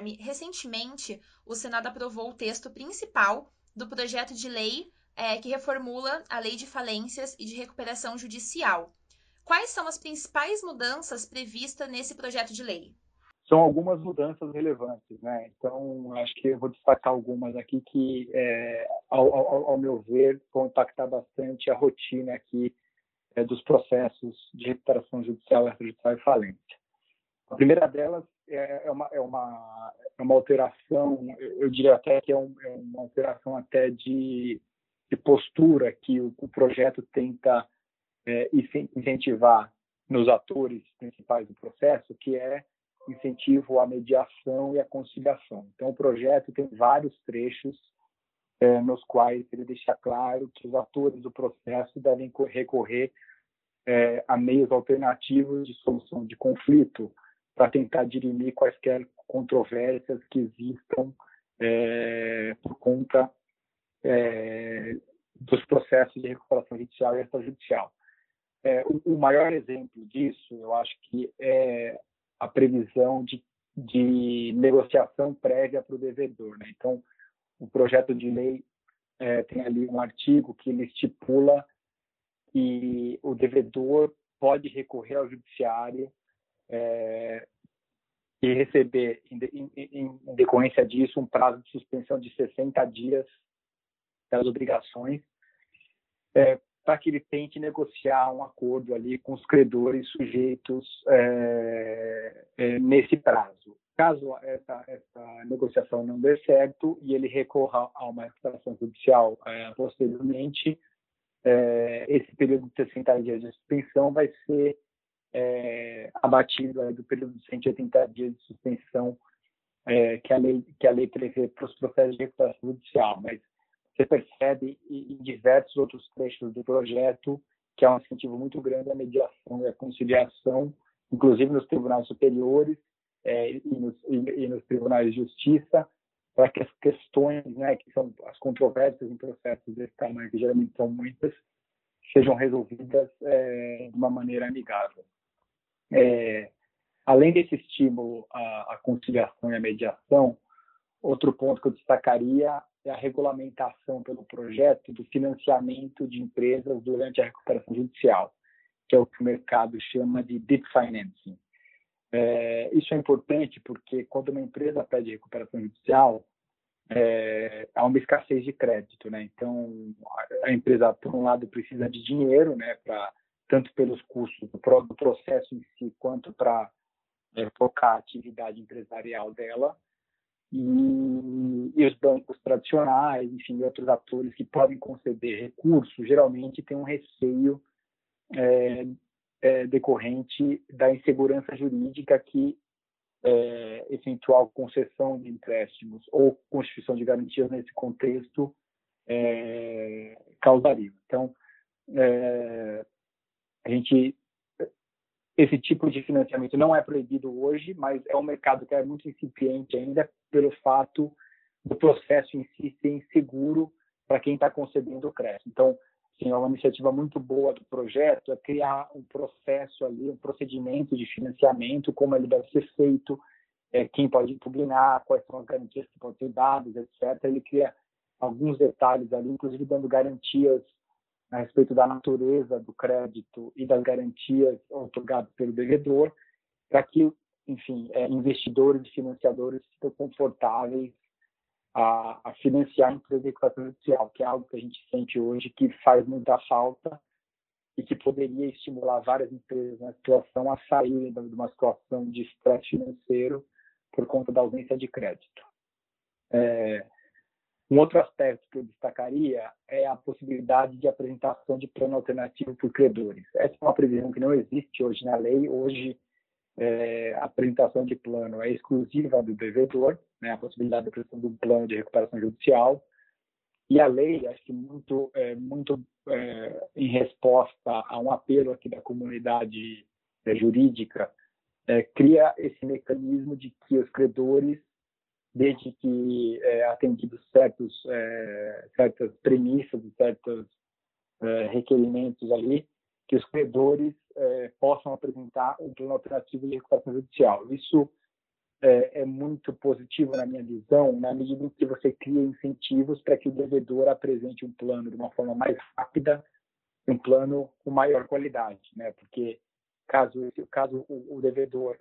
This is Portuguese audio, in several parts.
Guilherme, recentemente o Senado aprovou o texto principal do projeto de lei é, que reformula a Lei de Falências e de Recuperação Judicial. Quais são as principais mudanças previstas nesse projeto de lei? São algumas mudanças relevantes, né? Então, acho que eu vou destacar algumas aqui que, é, ao, ao, ao, meu ver, vão impactar bastante a rotina aqui é, dos processos de recuperação judicial, extrajudicial e falência. A primeira delas é, é, uma, é, uma, é uma alteração, eu diria até que é, um, é uma alteração até de, de postura que o, o projeto tenta é, incentivar nos atores principais do processo, que é incentivo à mediação e à conciliação. Então, o projeto tem vários trechos é, nos quais ele deixa claro que os atores do processo devem recorrer é, a meios alternativos de solução de conflito, para tentar dirimir quaisquer controvérsias que existam é, por conta é, dos processos de recuperação judicial e extrajudicial. É, o, o, maior exemplo disso, eu acho que é a previsão de, de negociação prévia para o devedor. Né? Então, o projeto de lei é, tem ali um artigo que ele estipula que o devedor pode recorrer ao judiciário é, e receber, em, em, em, decorrência disso, um prazo de suspensão de 60 dias das obrigações, é, para que ele tente negociar um acordo ali com os credores sujeitos é, é, nesse prazo. Caso essa, essa, negociação não dê certo e ele recorra a uma recuperação judicial é, posteriormente, é, esse período de 60 dias de suspensão vai ser é, abatido do período de 180 dias de suspensão é, que, a lei, que a lei prevê para os processos de recuperação judicial. Mas você percebe em, diversos outros trechos do projeto que há um incentivo muito grande à mediação e à conciliação, inclusive nos tribunais superiores é, e, nos, e, e, nos, tribunais de justiça, para que as questões, né, que são as controvérsias em processos desse tamanho, que geralmente são muitas, sejam resolvidas é, de uma maneira amigável. É, além desse estímulo à, à, conciliação e à mediação, outro ponto que eu destacaria é a regulamentação pelo projeto do financiamento de empresas durante a recuperação judicial, que é o que o mercado chama de deep financing. É, isso é importante porque quando uma empresa pede recuperação judicial, é, há uma escassez de crédito, né? Então a empresa, por um lado, precisa de dinheiro, né, para tanto pelos custos do, processo em si quanto para é, focar a atividade empresarial dela. E, e, os bancos tradicionais, enfim, outros atores que podem conceder recursos, geralmente têm um receio é, é, decorrente da insegurança jurídica que é, eventual concessão de empréstimos ou constituição de garantias nesse contexto é, causaria. Então, é, a gente esse tipo de financiamento não é proibido hoje, mas é um mercado que é muito incipiente ainda pelo fato do processo em si ser inseguro para quem está concedendo o crédito. Então, sim, é uma iniciativa muito boa do projeto é criar um processo ali, um procedimento de financiamento, como ele deve ser feito, é, quem pode impugnar, quais são as garantias que podem ser dadas, etc. Ele cria alguns detalhes ali, inclusive dando garantias a respeito da natureza do crédito e das garantias otorgadas pelo devedor, para que, enfim, é, investidores e financiadores estejam confortáveis a, a financiar a empresa de recuperação judicial, que é algo que a gente sente hoje que faz muita falta e que poderia estimular várias empresas na situação a saírem de uma situação de estresse financeiro por conta da ausência de crédito. É, um outro aspecto que eu destacaria é a possibilidade de apresentação de plano alternativo por credores. Essa é uma previsão que não existe hoje na lei. Hoje, é, a apresentação de plano é exclusiva do devedor, né, a possibilidade de apresentação de um plano de recuperação judicial. E a lei, acho que muito, é, muito é, em resposta a um apelo aqui da comunidade é, jurídica, é, cria esse mecanismo de que os credores desde que é, atendidos certos é, certas premissas certos é, requerimentos ali que os credores é, possam apresentar um plano alternativo de recuperação judicial. Isso é, é, muito positivo na minha visão, na medida em que você cria incentivos para que o devedor apresente um plano de uma forma mais rápida, um plano com maior qualidade, né? Porque caso caso o, o devedor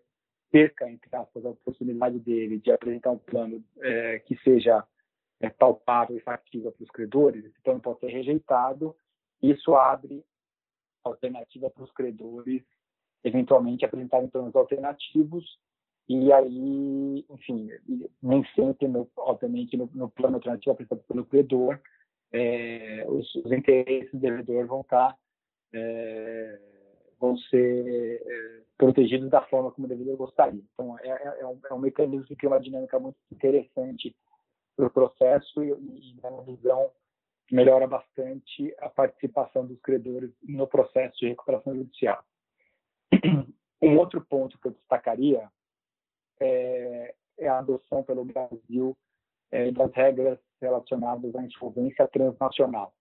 perca entre aspas a oportunidade dele de apresentar um plano é, que seja é, palpável e factível para os credores, esse plano pode ser rejeitado. Isso abre alternativa para os credores eventualmente apresentarem planos alternativos e aí, enfim, nem sempre, no, obviamente, no, no, plano alternativo apresentado pelo credor, é, os, os, interesses do devedor vão estar é, vão ser é, protegidos da forma como o devedor gostaria. Então, é, é, é um, é um, mecanismo que cria uma dinâmica muito interessante para o processo e, na minha visão, melhora bastante a participação dos credores no processo de recuperação judicial. Um outro ponto que eu destacaria é, é a adoção pelo Brasil é, das regras relacionadas à insolvência transnacional.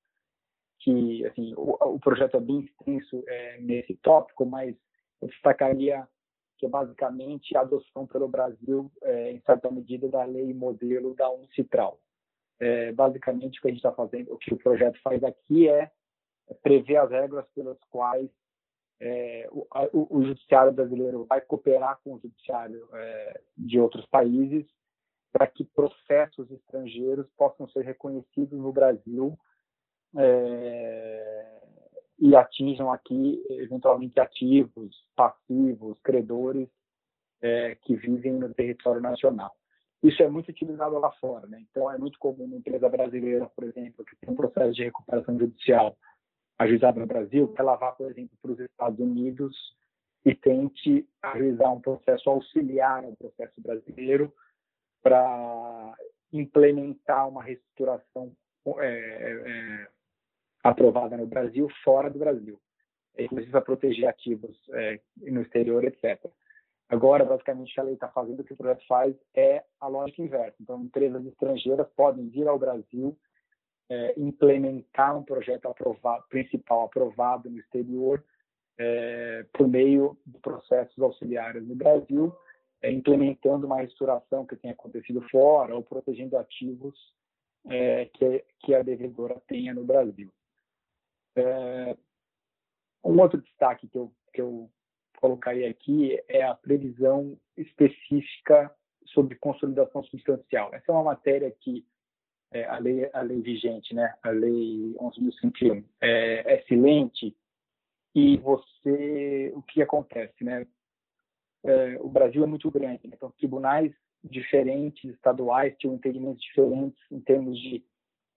Que, assim, o, o projeto é bem extenso é, nesse tópico, mas eu destacaria que é basicamente a adoção pelo Brasil, é, em certa medida, da lei modelo da Uncitral. É, basicamente, o que a gente está fazendo, o que o projeto faz aqui é prever as regras pelas quais é, o, o, o, judiciário brasileiro vai cooperar com o judiciário é, de outros países para que processos estrangeiros possam ser reconhecidos no Brasil é, e atinjam aqui eventualmente ativos, passivos, credores é, que vivem no território nacional. Isso é muito utilizado lá fora, né? Então é muito comum uma empresa brasileira, por exemplo, que tem um processo de recuperação judicial ajuizado no Brasil, ela vá, por exemplo, para os Estados Unidos e tente ajuizar um processo auxiliar ao processo brasileiro para implementar uma reestruturação é, é, aprovada no Brasil fora do Brasil, inclusive para proteger ativos é, no exterior, etc. Agora, basicamente, a lei está fazendo, o que o projeto faz é a lógica inversa. Então, empresas estrangeiras podem vir ao Brasil é, implementar um projeto aprovado, principal aprovado no exterior é, por meio de processos auxiliares no Brasil, é, implementando uma restauração que tenha acontecido fora ou protegendo ativos é, que, que, a devedora tenha no Brasil. É, um outro destaque que eu, que eu colocaria aqui é a previsão específica sobre consolidação substancial. Essa é uma matéria que é, a, lei, a lei vigente, né, a lei 11.051, é, é silente e você, o que acontece, né? É, o Brasil é muito grande, né? então tribunais diferentes, estaduais, tinham entendimentos diferentes em termos de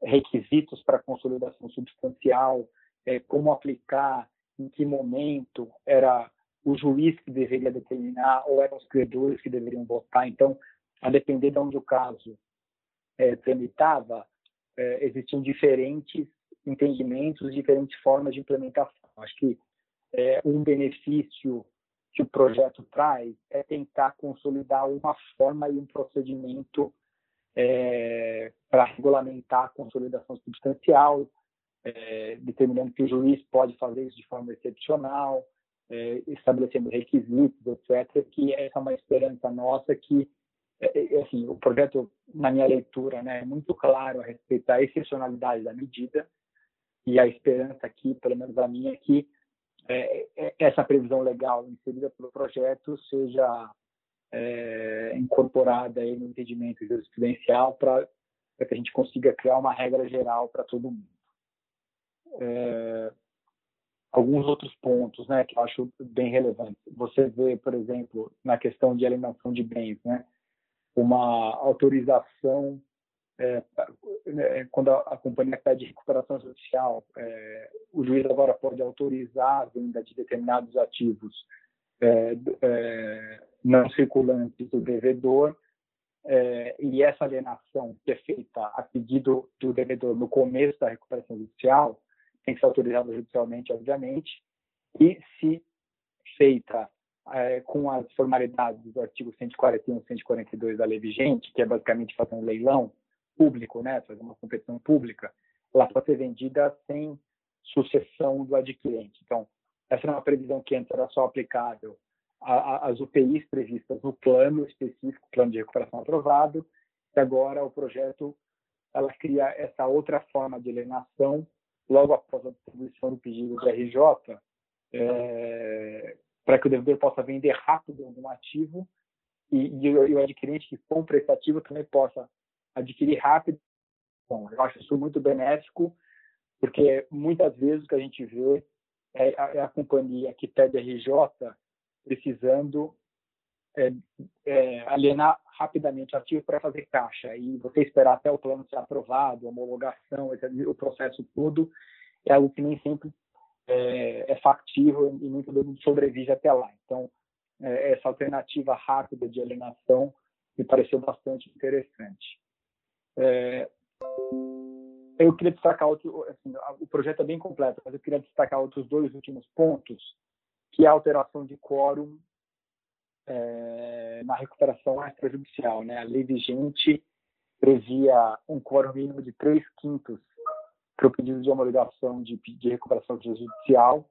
requisitos para consolidação substancial, é, como aplicar, em que momento era o juiz que deveria determinar ou eram os credores que deveriam votar. Então, a depender de onde o caso é, tramitava, é, existiam diferentes entendimentos, diferentes formas de implementação. Acho que é, um benefício que o projeto traz é tentar consolidar uma forma e um procedimento é, para regulamentar a consolidação substancial, é, determinando que o juiz pode fazer isso de forma excepcional, é, estabelecendo requisitos, etc., que essa é uma esperança nossa que é, é, assim, o projeto, na minha leitura, né, é muito claro a respeito da excepcionalidade da medida e a esperança aqui, pelo menos a minha, que é, é, essa previsão legal inserida pelo projeto seja incorporada aí no entendimento jurisprudencial para que a gente consiga criar uma regra geral para todo mundo. É, alguns outros pontos, né, que eu acho bem relevantes. Você vê, por exemplo, na questão de alienação de bens, né, uma autorização é, né, quando a, a, companhia pede recuperação judicial, é, o juiz agora pode autorizar a venda de determinados ativos é, é não circulantes do devedor, é, e essa alienação que é feita a pedido do devedor no começo da recuperação judicial tem que ser autorizada judicialmente, obviamente, e se feita é, com as formalidades do artigo 141 e 142 da lei vigente, que é basicamente fazer um leilão público, né, fazer uma competição pública, ela pode ser vendida sem sucessão do adquirente. Então, essa é uma previsão que antes era só aplicável as UPIs previstas no plano específico, plano de recuperação aprovado, e agora o projeto ela cria essa outra forma de alienação logo após a distribuição do pedido do RJ, é, para que o devedor possa vender rápido algum ativo e, e, o, e o adquirente que compra esse ativo também possa adquirir rápido. Bom, eu acho isso muito benéfico, porque muitas vezes o que a gente vê é a, é a companhia que pede RJ precisando é, é, alienar rapidamente ativo para fazer caixa. E você esperar até o plano ser aprovado, homologação, o processo todo, é algo que nem sempre é, é factível e nem todo mundo sobrevive até lá. Então, é, essa alternativa rápida de alienação me pareceu bastante interessante. É, eu queria destacar outro, assim, o projeto é bem completo, mas eu queria destacar outros dois últimos pontos, que é a alteração de quórum é, na recuperação extrajudicial. Né? A lei vigente previa um quórum mínimo de 3 quintos para o pedido de homologação de, de recuperação extrajudicial,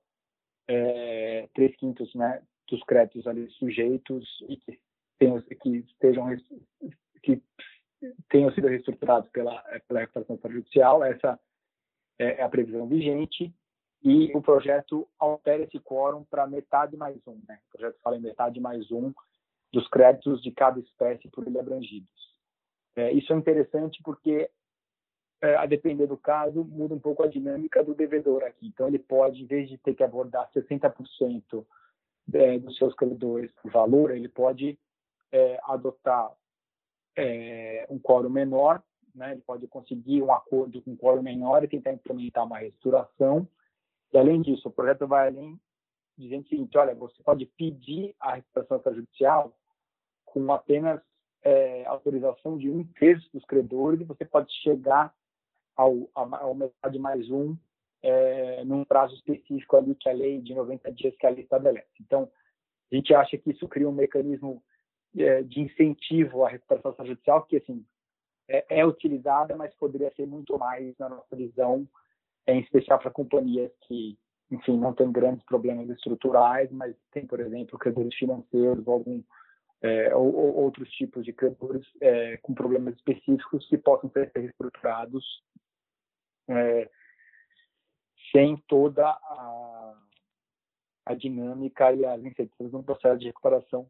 é, 3 quintos né, dos créditos ali sujeitos e que, tenham, que estejam que tenham sido reestruturados pela, pela recuperação extrajudicial. Essa é, a previsão vigente e o projeto altera esse quórum para metade mais um. Né? O projeto fala em metade mais um dos créditos de cada espécie por ele abrangidos. É, isso é interessante porque, é, a depender do caso, muda um pouco a dinâmica do devedor aqui. Então, ele pode, em vez de ter que abordar 60% é, dos seus credores por valor, ele pode é, adotar é, um quórum menor, né? ele pode conseguir um acordo com um quórum menor e tentar implementar uma restauração e, além disso, o projeto vai além, dizendo o seguinte, olha, você pode pedir a recuperação extrajudicial com apenas é, autorização de um terço dos credores e você pode chegar ao, ao metade mais um é, num prazo específico ali que a lei de 90 dias que a lei estabelece. Então, a gente acha que isso cria um mecanismo é, de incentivo à recuperação extrajudicial que, assim, é, é utilizada, mas poderia ser muito mais, na nossa visão, em especial para companhias que, enfim, não têm grandes problemas estruturais, mas tem, por exemplo, credores financeiros ou, algum, é, ou, ou outros tipos de credores é, com problemas específicos que possam ser reestruturados é, sem toda a, a, dinâmica e as incertezas no processo de recuperação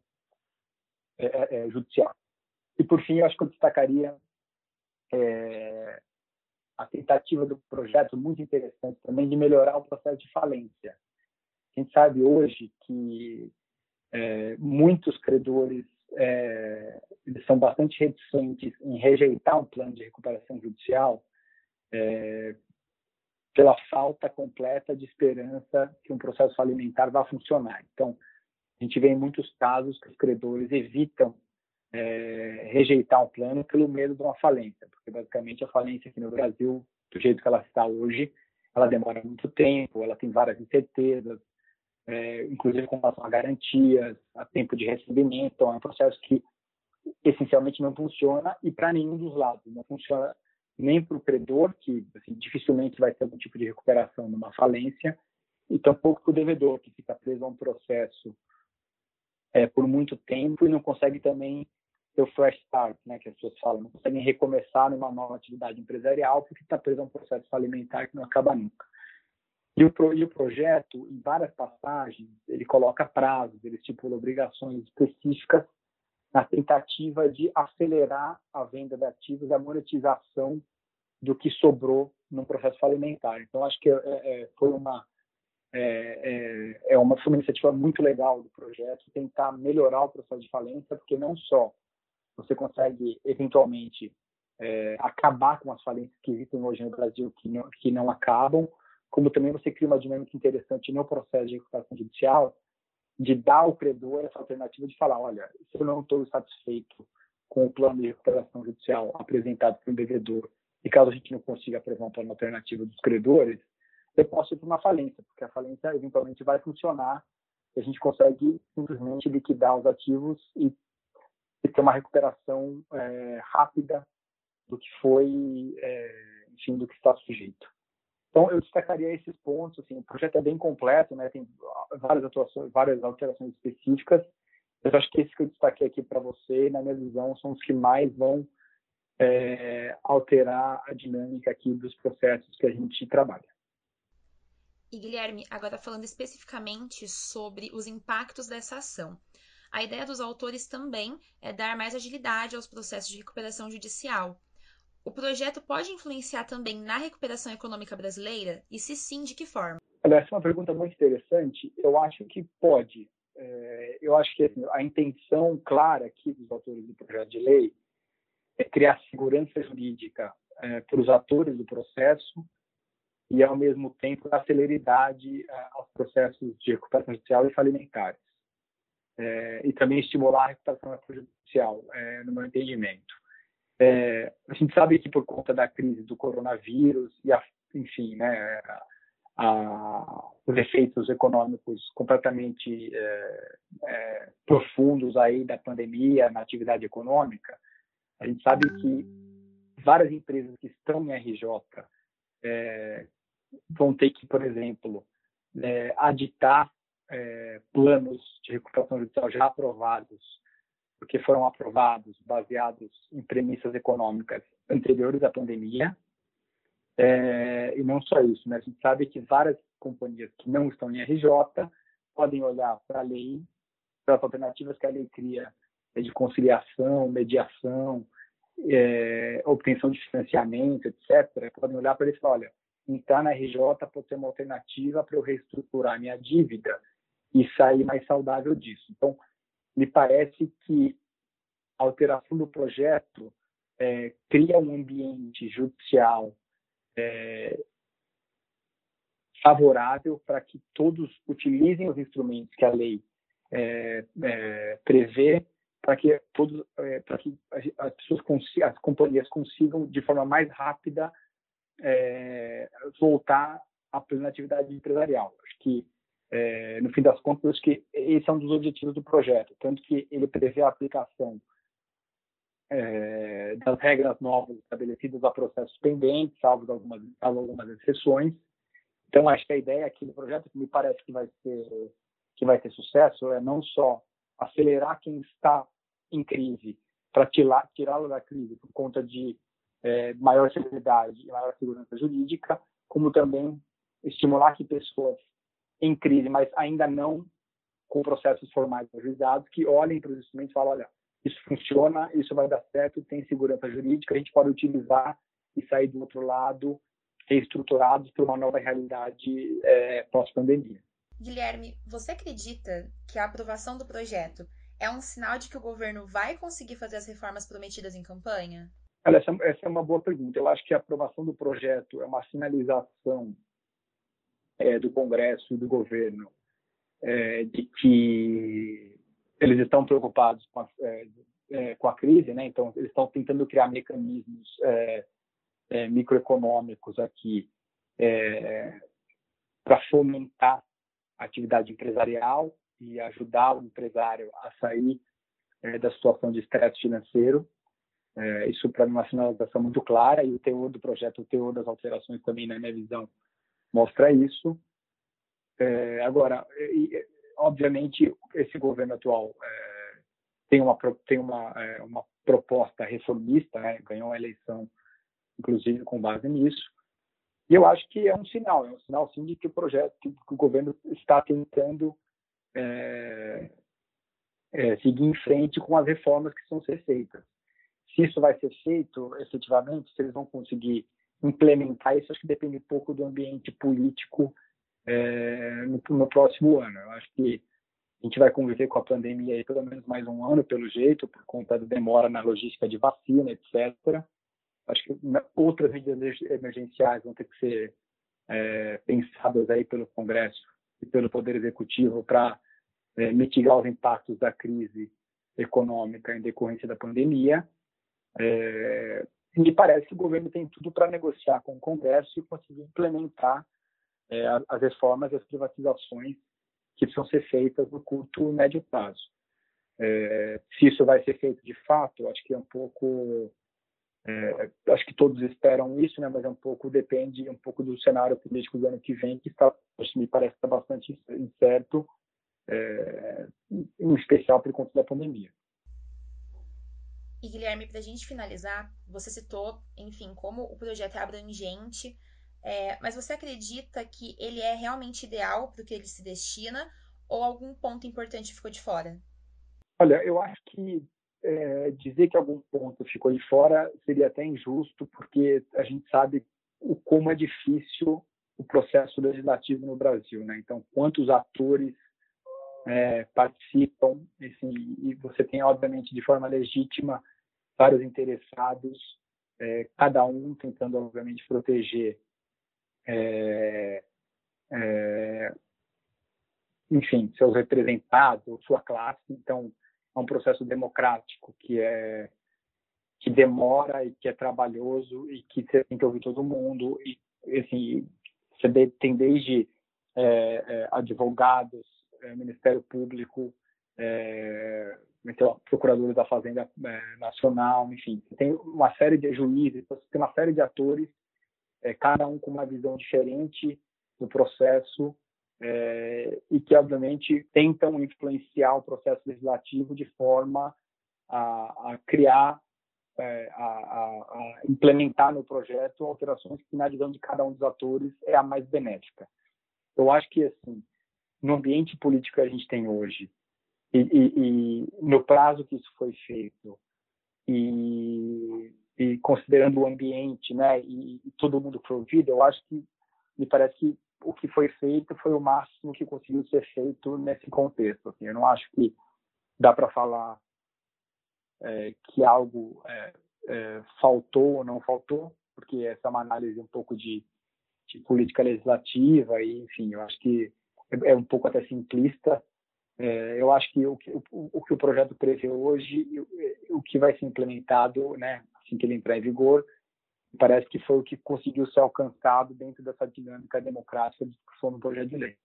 é, é, é, judicial. E, por fim, eu acho que eu destacaria é, a tentativa do projeto muito interessante também de melhorar o processo de falência. A gente sabe hoje que é, muitos credores é, eles são bastante reticentes em rejeitar um plano de recuperação judicial é, pela falta completa de esperança que um processo falimentar vá funcionar. Então, a gente vê em muitos casos que os credores evitam é, rejeitar um plano pelo medo de uma falência, porque basicamente a falência aqui no Brasil, do jeito que ela está hoje, ela demora muito tempo, ela tem várias incertezas, é, inclusive com relação a garantias, a tempo de recebimento, então é um processo que essencialmente não funciona e para nenhum dos lados, não funciona nem para o credor, que assim, dificilmente vai ter algum tipo de recuperação numa falência, e tampouco para o devedor, que fica preso a um processo é, por muito tempo e não consegue também ter o fresh start, né, que as pessoas falam, não conseguem recomeçar numa nova atividade empresarial porque está preso a um processo falimentar que não acaba nunca. E o, pro, e o projeto, em várias passagens, ele coloca prazos, ele estipula obrigações específicas na tentativa de acelerar a venda de ativos e a monetização do que sobrou no processo falimentar. Então, acho que é, é, foi uma é, é, é, uma, foi uma iniciativa muito legal do projeto tentar melhorar o processo de falência, porque não só você consegue eventualmente é, acabar com as falências que existem hoje no Brasil que não, que não acabam, como também você cria uma dinâmica interessante no processo de recuperação judicial de dar ao credor essa alternativa de falar, olha, se eu não estou satisfeito com o plano de recuperação judicial apresentado pelo devedor e caso a gente não consiga apresentar uma alternativa dos credores, eu posso ir para uma falência, porque a falência eventualmente vai funcionar e a gente consegue simplesmente liquidar os ativos e e ter uma recuperação é, rápida do que foi, é, enfim, do que está sujeito. Então, eu destacaria esses pontos. Assim, o projeto é bem completo, né? tem várias, atuações, várias alterações específicas. Eu acho que esses que eu destaquei aqui para você, na minha visão, são os que mais vão é, alterar a dinâmica aqui dos processos que a gente trabalha. E Guilherme, agora falando especificamente sobre os impactos dessa ação. A ideia dos autores também é dar mais agilidade aos processos de recuperação judicial. O projeto pode influenciar também na recuperação econômica brasileira? E se sim, de que forma? Olha, essa é uma pergunta muito interessante. Eu acho que pode. É, eu acho que assim, a intenção clara aqui dos autores do projeto de lei é criar segurança jurídica é, para os atores do processo e, ao mesmo tempo, dar celeridade é, aos processos de recuperação judicial e falimentares. É, e também estimular a recuperação judicial, é, no meu entendimento. É, a gente sabe que por conta da crise do coronavírus e, a, enfim, né, a, os efeitos econômicos completamente é, é, profundos aí da pandemia na atividade econômica, a gente sabe que várias empresas que estão em RJ é, vão ter que, por exemplo, é, aditar é, planos de recuperação judicial já aprovados, porque foram aprovados baseados em premissas econômicas anteriores à pandemia, é, e não só isso, né? a gente sabe que várias companhias que não estão em RJ podem olhar para a lei, para as alternativas que a lei cria de conciliação, mediação, é, obtenção de financiamento, etc., podem olhar para ele e falar, olha, entrar na RJ pode ser uma alternativa para eu reestruturar minha dívida e sair mais saudável disso. Então, me parece que a alteração do projeto é, cria um ambiente judicial é, favorável para que todos utilizem os instrumentos que a lei é, é, prevê para que todos é, para que as pessoas consigam, as companhias consigam de forma mais rápida é, voltar à plena atividade empresarial acho que é, no fim das contas acho que esse é um dos objetivos do projeto tanto que ele prevê a aplicação é, das regras novas estabelecidas a processos pendentes, salvo algumas, salvo algumas exceções. Então, acho que a ideia aqui do projeto, que me parece que vai ser que vai ter sucesso, é não só acelerar quem está em crise para tirá-lo da crise por conta de é, maior segurança e maior segurança jurídica, como também estimular que pessoas em crise, mas ainda não com processos formais ajuizados, que olhem para os instrumentos e falem, olha, isso funciona, isso vai dar certo, tem segurança jurídica, a gente pode utilizar e sair do outro lado reestruturados para uma nova realidade é, pós-pandemia. Guilherme, você acredita que a aprovação do projeto é um sinal de que o governo vai conseguir fazer as reformas prometidas em campanha? Olha, essa, essa é uma boa pergunta. Eu acho que a aprovação do projeto é uma sinalização é, do Congresso e do governo é, de que eles estão preocupados com a, é, é, com a crise, né? Então eles estão tentando criar mecanismos é, é microeconômicos aqui para fomentar a atividade empresarial e ajudar o empresário a sair da situação de estresse financeiro. isso para mim é uma sinalização muito clara e o teor do projeto, o teor das alterações também, na minha visão, mostra isso. agora, obviamente, esse governo atual é, tem uma tem uma é, uma proposta reformista, né? ganhou a eleição, inclusive com base nisso. E eu acho que é um sinal, é um sinal sim de que o projeto, que o governo está tentando é, é, seguir em frente com as reformas que são ser feitas. Se isso vai ser feito efetivamente, se eles vão conseguir implementar isso, acho que depende um pouco do ambiente político é, no, no, próximo ano. Eu acho que a gente vai conviver com a pandemia aí pelo menos mais um ano, pelo jeito, por conta da demora na logística de vacina, etc. Acho que outras medidas emergenciais vão ter que ser é, pensadas aí pelo Congresso e pelo Poder Executivo para é, mitigar os impactos da crise econômica em decorrência da pandemia. É, me parece que o governo tem tudo para negociar com o Congresso e conseguir implementar é, as reformas e as privatizações que precisam ser feitas no curto médio prazo. É, se isso vai ser feito de fato, acho que é um pouco É, acho que todos esperam isso, né? Mas é um pouco depende um pouco do cenário político do ano que vem, que está, me parece está bastante incerto, é, em especial por conta da pandemia. E Guilherme, para a gente finalizar, você citou, enfim, como o projeto é abrangente, é, mas você acredita que ele é realmente ideal para o que ele se destina ou algum ponto importante ficou de fora? Olha, eu acho que é, dizer que algum ponto ficou de fora seria até injusto, porque a gente sabe o como é difícil o processo legislativo no Brasil, né? Então, quantos atores é, participam, assim, e você tem, obviamente, de forma legítima, vários interessados, é, cada um tentando, obviamente, proteger, é, é enfim, seus representados, sua classe. Então, é um processo democrático que é que demora e que é trabalhoso e que você tem que ouvir todo mundo e assim você tem desde é, é, advogados, é, Ministério Público, então, procuradores da Fazenda é, Nacional, enfim, tem uma série de juízes, tem uma série de atores, é, cada um com uma visão diferente do processo é, e que, obviamente, tentam influenciar o processo legislativo de forma a, a criar, é, a, a, implementar no projeto alterações que, na visão de cada um dos atores, é a mais benéfica. Eu acho que, assim, no ambiente político que a gente tem hoje, e, e, no prazo que isso foi feito, e, e considerando o ambiente, né, e, e todo mundo que foi ouvido, eu acho que me parece que o que foi feito foi o máximo que conseguiu ser feito nesse contexto. Assim. Eu não acho que dá para falar é, que algo é, é, faltou ou não faltou, porque essa é uma análise um pouco de, de política legislativa e, enfim, eu acho que é, é um pouco até simplista. É, eu acho que o, o, o, que o projeto prevê hoje, o, o que vai ser implementado, né, assim que ele entrar em vigor, parece que foi o que conseguiu ser alcançado dentro dessa dinâmica democrática de discussão no projeto de lei.